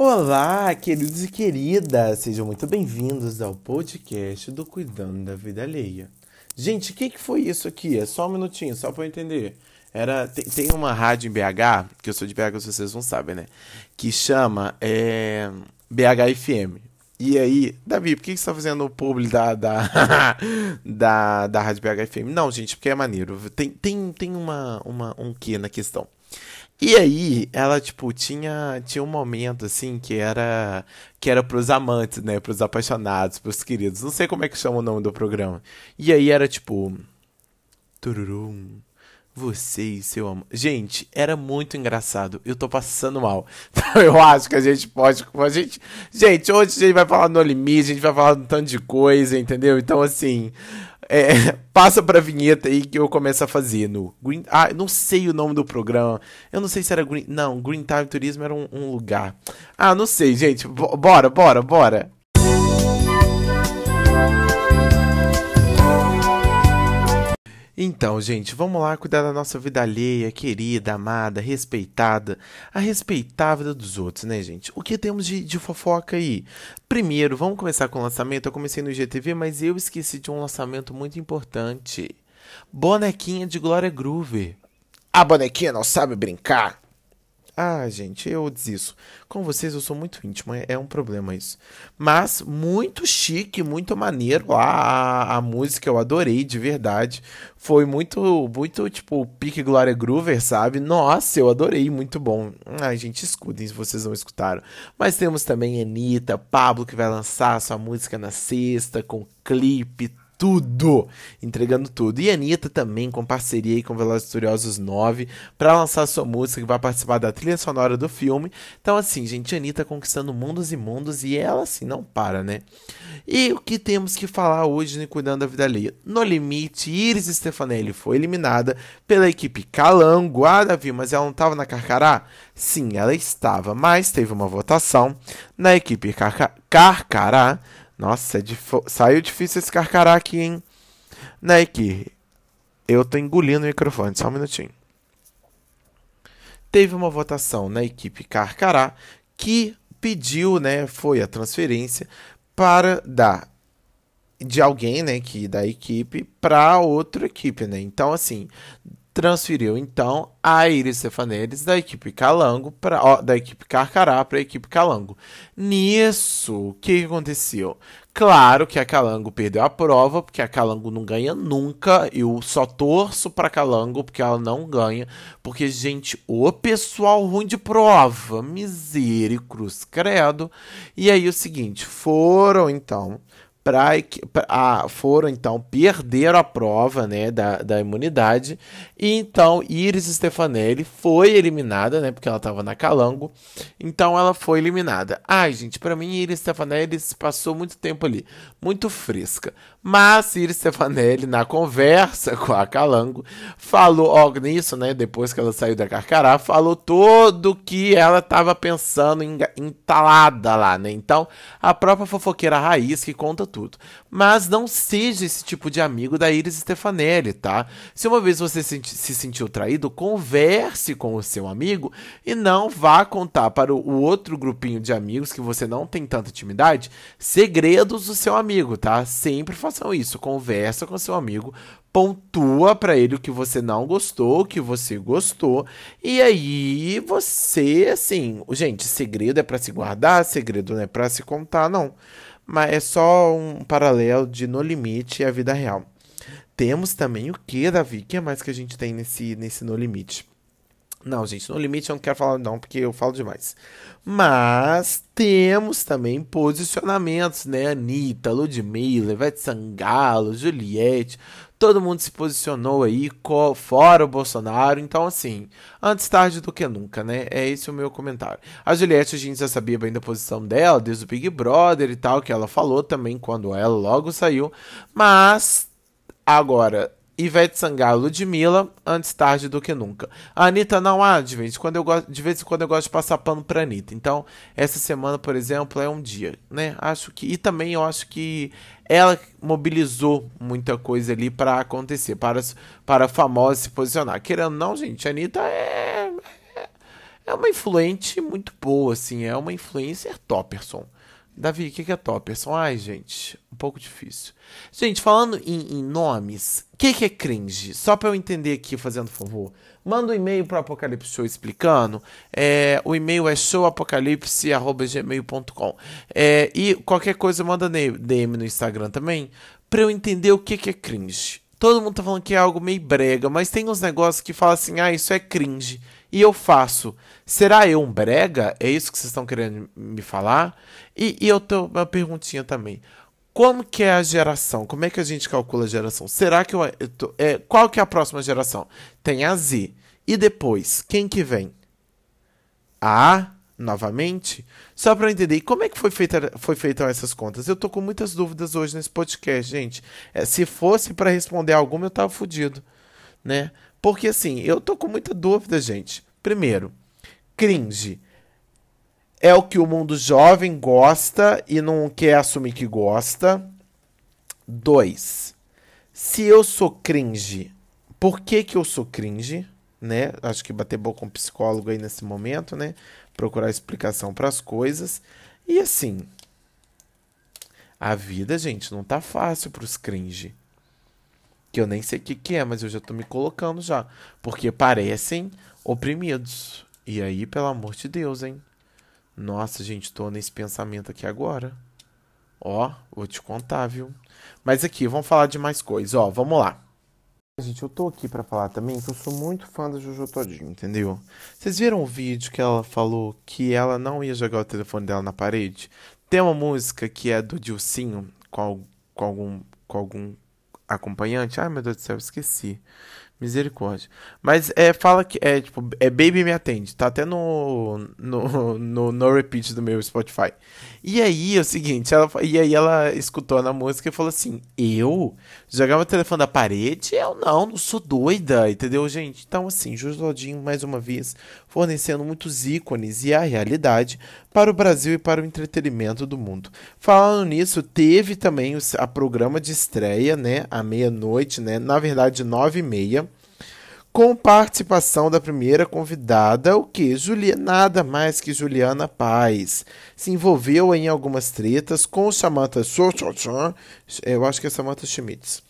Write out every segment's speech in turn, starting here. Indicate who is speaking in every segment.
Speaker 1: Olá, queridos e queridas, sejam muito bem-vindos ao podcast do Cuidando da Vida Alheia. Gente, o que, que foi isso aqui? É só um minutinho, só para eu entender. Era, tem, tem, uma rádio em BH, que eu sou de BH, vocês não sabem, né? Que chama é, BH FM. E aí, Davi, por que, você tá fazendo o publi da, da, da, da Rádio BH FM? Não, gente, porque é maneiro. Tem, tem, tem uma, uma, um quê na questão. E aí, ela, tipo, tinha, tinha um momento, assim, que era que era pros amantes, né? Pros apaixonados, pros queridos. Não sei como é que chama o nome do programa. E aí era, tipo... Tururum. Você e seu amor. Gente, era muito engraçado. Eu tô passando mal. Então eu acho que a gente pode. A gente, gente, hoje a gente vai falar no limite, a gente vai falar um tanto de coisa, entendeu? Então, assim. É, passa pra vinheta aí que eu começo a fazer no Green. Ah, não sei o nome do programa. Eu não sei se era Green. Não, Green Time Turismo era um, um lugar. Ah, não sei, gente. Bora, bora, bora. Então, gente, vamos lá cuidar da nossa vida alheia, querida, amada, respeitada, a respeitar a vida dos outros, né, gente? O que temos de, de fofoca aí? Primeiro, vamos começar com o lançamento. Eu comecei no IGTV, mas eu esqueci de um lançamento muito importante. Bonequinha de Glória Groover. A bonequinha não sabe brincar. Ah, gente, eu desisto. Com vocês eu sou muito íntimo, é, é um problema isso. Mas muito chique, muito maneiro. A, a, a, música eu adorei, de verdade. Foi muito, muito tipo, pique Glória Groover, sabe? Nossa, eu adorei, muito bom. Ai, gente, escutem se vocês não escutaram. Mas temos também Anitta, Pablo que vai lançar sua música na sexta, com clipe, tudo, entregando tudo. E a Anitta também com parceria aí com Velozes Furiosos 9 para lançar sua música que vai participar da trilha sonora do filme. Então assim, gente, a Anitta conquistando mundos e mundos e ela assim não para, né? E o que temos que falar hoje no Cuidando da Vida Alheia? No limite, Iris Stefanelli foi eliminada pela equipe Calango. Ah, Davi, mas ela não estava na Carcará? Sim, ela estava, mas teve uma votação na equipe Carca Carcará nossa, é dif... saiu difícil esse carcará aqui, hein? Que eu tô engolindo o microfone, só um minutinho. Teve uma votação na equipe Carcará que pediu, né, foi a transferência para dar de alguém, né, que da equipe para outra equipe, né? Então assim, transferiu então a Iris Stefanelis da equipe Calango para da equipe Carcará para a equipe Calango. Nisso, o que aconteceu? Claro que a Calango perdeu a prova, porque a Calango não ganha nunca. Eu só torço para Calango porque ela não ganha, porque gente, o pessoal ruim de prova, misericruz, credo. E aí o seguinte, foram então para foram então perderam a prova né, da, da imunidade. E então Iris Stefanelli foi eliminada né, porque ela estava na Calango. Então ela foi eliminada. Ai gente para mim Iris Stefanelli passou muito tempo ali muito fresca mas Iris Stefanelli na conversa com a Calango falou ó, nisso né depois que ela saiu da Carcará falou todo que ela estava pensando em, entalada lá né então a própria fofoqueira raiz que conta tudo. Mas não seja esse tipo de amigo da Iris Stefanelli, tá? Se uma vez você se sentiu traído, converse com o seu amigo e não vá contar para o outro grupinho de amigos que você não tem tanta intimidade segredos do seu amigo, tá? Sempre façam isso. Conversa com seu amigo, pontua para ele o que você não gostou, o que você gostou, e aí você, assim, gente, segredo é para se guardar, segredo não é para se contar, não mas é só um paralelo de No Limite e a vida real. Temos também o que, Davi? O que mais que a gente tem nesse, nesse No Limite? Não, gente, no limite eu não quero falar não, porque eu falo demais. Mas temos também posicionamentos, né? Anitta, Ludmilla, Ivete Sangalo, Juliette, todo mundo se posicionou aí fora o Bolsonaro. Então, assim, antes tarde do que nunca, né? É esse o meu comentário. A Juliette, a gente já sabia bem da posição dela, desde o Big Brother e tal, que ela falou também quando ela logo saiu. Mas, agora, Ivete Sangalo, Ludmilla, antes tarde do que nunca. A Anitta não há, de vez, quando eu gosto, de vez em quando eu gosto de passar pano pra Anitta. Então, essa semana, por exemplo, é um dia, né? Acho que. E também eu acho que ela mobilizou muita coisa ali para acontecer, para, para a famosa se posicionar. Querendo não, gente, a Anitta é, é é uma influente muito boa, assim, é uma influencer topperson. Davi, o que, que é topperson? Ai, gente, um pouco difícil. Gente, falando em, em nomes, o que, que é cringe? Só para eu entender aqui, fazendo favor. Manda um e-mail para Apocalipse Show explicando. É, o e-mail é showapocalipse.gmail.com. É, e qualquer coisa, manda DM no Instagram também, para eu entender o que, que é cringe. Todo mundo tá falando que é algo meio brega, mas tem uns negócios que falam assim, ah, isso é cringe. E eu faço. Será eu um brega? É isso que vocês estão querendo me falar? E, e eu tenho uma perguntinha também. Como que é a geração? Como é que a gente calcula a geração? Será que eu, eu tô, é, qual que é a próxima geração? Tem a Z. E depois, quem que vem? A A novamente? Só para entender, como é que foi feita foi feita essas contas? Eu tô com muitas dúvidas hoje nesse podcast, gente. É, se fosse para responder alguma, eu tava fudido, né? Porque assim, eu tô com muita dúvida, gente. Primeiro, cringe é o que o mundo jovem gosta e não quer assumir que gosta. Dois, se eu sou cringe, por que que eu sou cringe? Né? Acho que bater boca com um psicólogo aí nesse momento, né? procurar explicação para as coisas. E assim, a vida, gente, não tá fácil para os cringe. Que eu nem sei o que, que é, mas eu já tô me colocando já. Porque parecem oprimidos. E aí, pelo amor de Deus, hein? Nossa, gente, tô nesse pensamento aqui agora. Ó, vou te contar, viu? Mas aqui, vamos falar de mais coisas. Ó, vamos lá. Gente, eu tô aqui para falar também que eu sou muito fã da Jojo Todinho, entendeu? Vocês viram o vídeo que ela falou que ela não ia jogar o telefone dela na parede? Tem uma música que é do Dilcinho com, com, algum, com algum acompanhante. Ai, meu Deus do céu, esqueci. Misericórdia. Mas é, fala que é tipo, é Baby Me Atende. Tá até no, no, no, no repeat do meu Spotify. E aí é o seguinte, ela, e aí ela escutou na música e falou assim: Eu? Jogar meu telefone da parede? Eu não, não sou doida, entendeu, gente? Então, assim, Joslodinho, mais uma vez, fornecendo muitos ícones e a realidade para o Brasil e para o entretenimento do mundo. Falando nisso, teve também o, a programa de estreia, né? À meia-noite, né? Na verdade, nove e meia com participação da primeira convidada, o que? Julia, nada mais que Juliana Paz. Se envolveu em algumas tretas com Samantha eu acho que é Samantha Schmitz.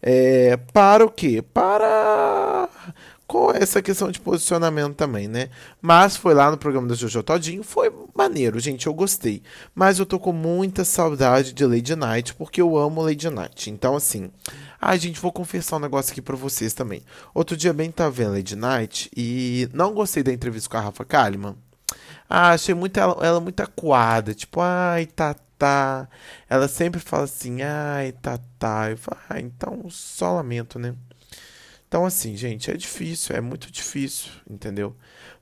Speaker 1: É, para o quê? Para com essa questão de posicionamento também, né? Mas foi lá no programa do Jojo Todinho, foi maneiro, gente, eu gostei. Mas eu tô com muita saudade de Lady Night, porque eu amo Lady Night. Então, assim, Ai, gente, vou confessar um negócio aqui pra vocês também. Outro dia bem tava vendo Lady Night e não gostei da entrevista com a Rafa Kalimann. Ah, achei muito ela, ela muito acuada. Tipo, ai, tá, tá. Ela sempre fala assim, ai, tá, tá. Eu falo, ah, então só lamento, né? Então, assim, gente, é difícil, é muito difícil, entendeu?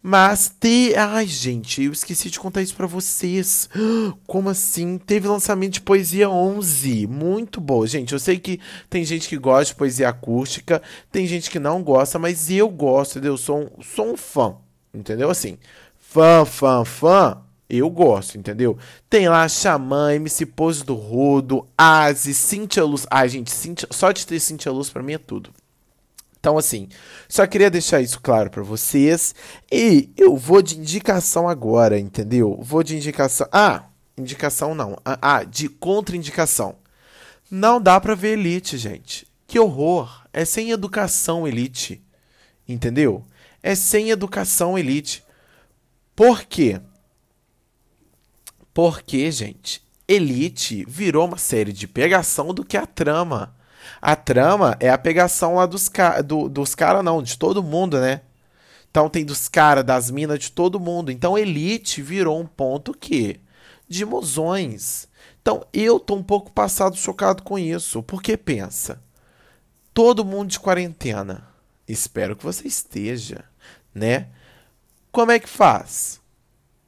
Speaker 1: Mas te. Ai, gente, eu esqueci de contar isso para vocês. Como assim? Teve lançamento de Poesia 11. Muito boa. Gente, eu sei que tem gente que gosta de poesia acústica, tem gente que não gosta, mas eu gosto, entendeu? Eu sou um, sou um fã, entendeu? Assim, fã, fã, fã. Eu gosto, entendeu? Tem lá Xamã, MC Pose do Rodo, Asi, Cintia Luz. Ai, gente, Cintia... só de ter Cintia Luz pra mim é tudo. Então, assim, só queria deixar isso claro para vocês. E eu vou de indicação agora, entendeu? Vou de indicação. Ah, indicação não. Ah, ah de contraindicação. Não dá pra ver Elite, gente. Que horror. É sem educação, Elite. Entendeu? É sem educação, Elite. Por quê? Porque, gente, Elite virou uma série de pegação do que a trama. A trama é a pegação lá dos, do, dos caras, não, de todo mundo, né? Então tem dos caras, das minas, de todo mundo. Então Elite virou um ponto que de mozões. Então eu tô um pouco passado chocado com isso. Porque pensa, todo mundo de quarentena. Espero que você esteja, né? Como é que faz?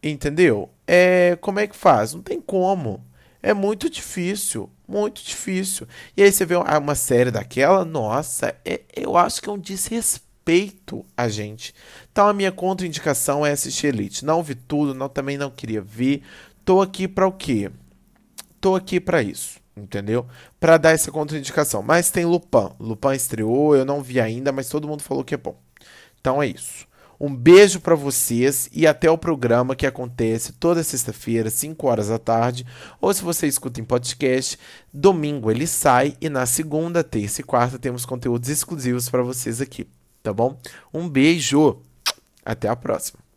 Speaker 1: Entendeu? É, como é que faz? Não tem como. É muito difícil, muito difícil. E aí você vê uma série daquela, nossa, é, eu acho que é um desrespeito a gente. Então a minha contraindicação é assistir Elite. Não vi tudo, não também não queria ver. Tô aqui para o quê? Tô aqui para isso, entendeu? Para dar essa contraindicação. Mas tem Lupin. Lupin estreou, eu não vi ainda, mas todo mundo falou que é bom. Então é isso. Um beijo para vocês e até o programa que acontece toda sexta-feira, 5 horas da tarde, ou se você escuta em podcast, domingo ele sai e na segunda, terça e quarta temos conteúdos exclusivos para vocês aqui, tá bom? Um beijo. Até a próxima.